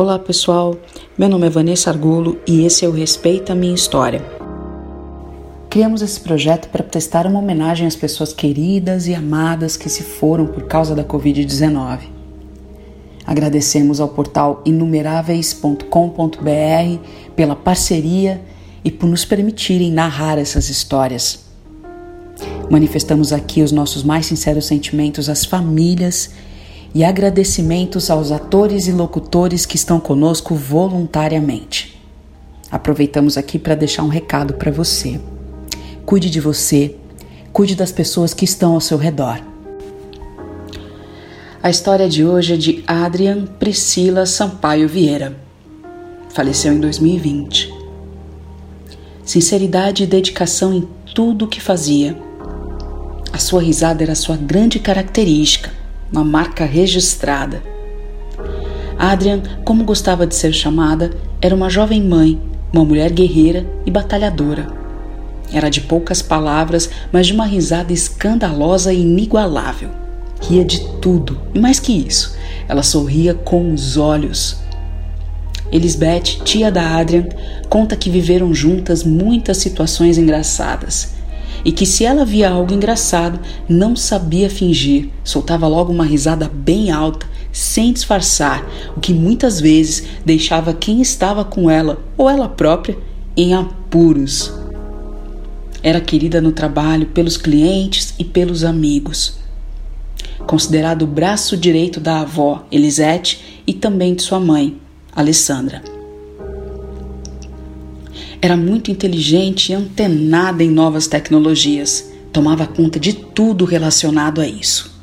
Olá pessoal, meu nome é Vanessa Argulo e esse é o Respeita a Minha História. Criamos esse projeto para prestar uma homenagem às pessoas queridas e amadas que se foram por causa da Covid-19. Agradecemos ao portal inumeráveis.com.br pela parceria e por nos permitirem narrar essas histórias. Manifestamos aqui os nossos mais sinceros sentimentos às famílias agradecimentos aos atores e locutores que estão conosco voluntariamente. Aproveitamos aqui para deixar um recado para você. Cuide de você, cuide das pessoas que estão ao seu redor. A história de hoje é de Adrian Priscila Sampaio Vieira. Faleceu em 2020. Sinceridade e dedicação em tudo o que fazia. A sua risada era sua grande característica uma marca registrada. Adrian, como gostava de ser chamada, era uma jovem mãe, uma mulher guerreira e batalhadora. Era de poucas palavras, mas de uma risada escandalosa e inigualável. Ria de tudo, e mais que isso, ela sorria com os olhos. Elisbeth, tia da Adrian, conta que viveram juntas muitas situações engraçadas e que se ela via algo engraçado, não sabia fingir, soltava logo uma risada bem alta, sem disfarçar, o que muitas vezes deixava quem estava com ela ou ela própria em apuros. Era querida no trabalho pelos clientes e pelos amigos. Considerado o braço direito da avó, Elisete, e também de sua mãe, Alessandra. Era muito inteligente e antenada em novas tecnologias. Tomava conta de tudo relacionado a isso.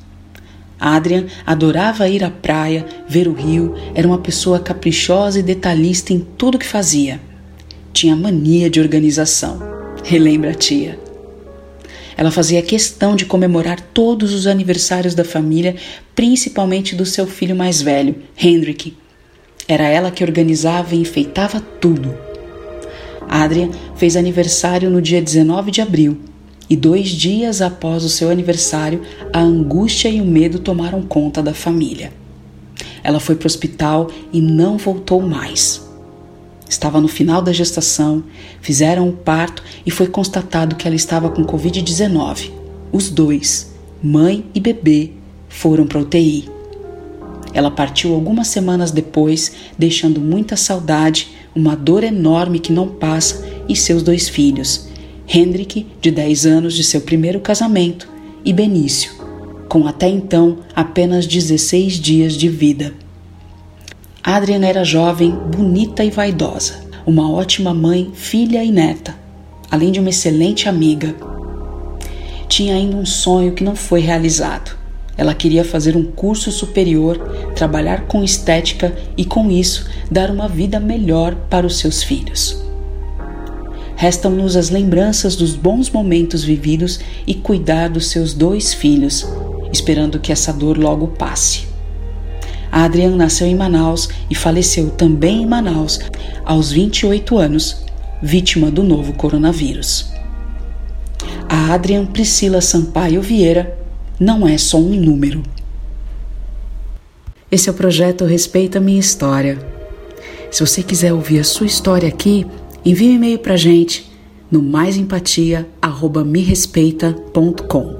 Adrian adorava ir à praia, ver o rio, era uma pessoa caprichosa e detalhista em tudo que fazia. Tinha mania de organização. Relembra a tia. Ela fazia questão de comemorar todos os aniversários da família, principalmente do seu filho mais velho, Hendrik. Era ela que organizava e enfeitava tudo. Adrian fez aniversário no dia 19 de abril e dois dias após o seu aniversário, a angústia e o medo tomaram conta da família. Ela foi para o hospital e não voltou mais. Estava no final da gestação, fizeram o parto e foi constatado que ela estava com Covid-19. Os dois, mãe e bebê, foram para UTI. Ela partiu algumas semanas depois, deixando muita saudade, uma dor enorme que não passa, e seus dois filhos, Hendrik, de 10 anos de seu primeiro casamento, e Benício, com até então apenas 16 dias de vida. Adrian era jovem, bonita e vaidosa, uma ótima mãe, filha e neta, além de uma excelente amiga. Tinha ainda um sonho que não foi realizado ela queria fazer um curso superior, trabalhar com estética e, com isso, dar uma vida melhor para os seus filhos. Restam-nos as lembranças dos bons momentos vividos e cuidar dos seus dois filhos, esperando que essa dor logo passe. A Adriane nasceu em Manaus e faleceu também em Manaus aos 28 anos, vítima do novo coronavírus. A Adrian Priscila Sampaio Vieira não é só um número. Esse é o projeto Respeita Minha História. Se você quiser ouvir a sua história aqui, envie um e-mail para gente no maisempatia@merespeita.com.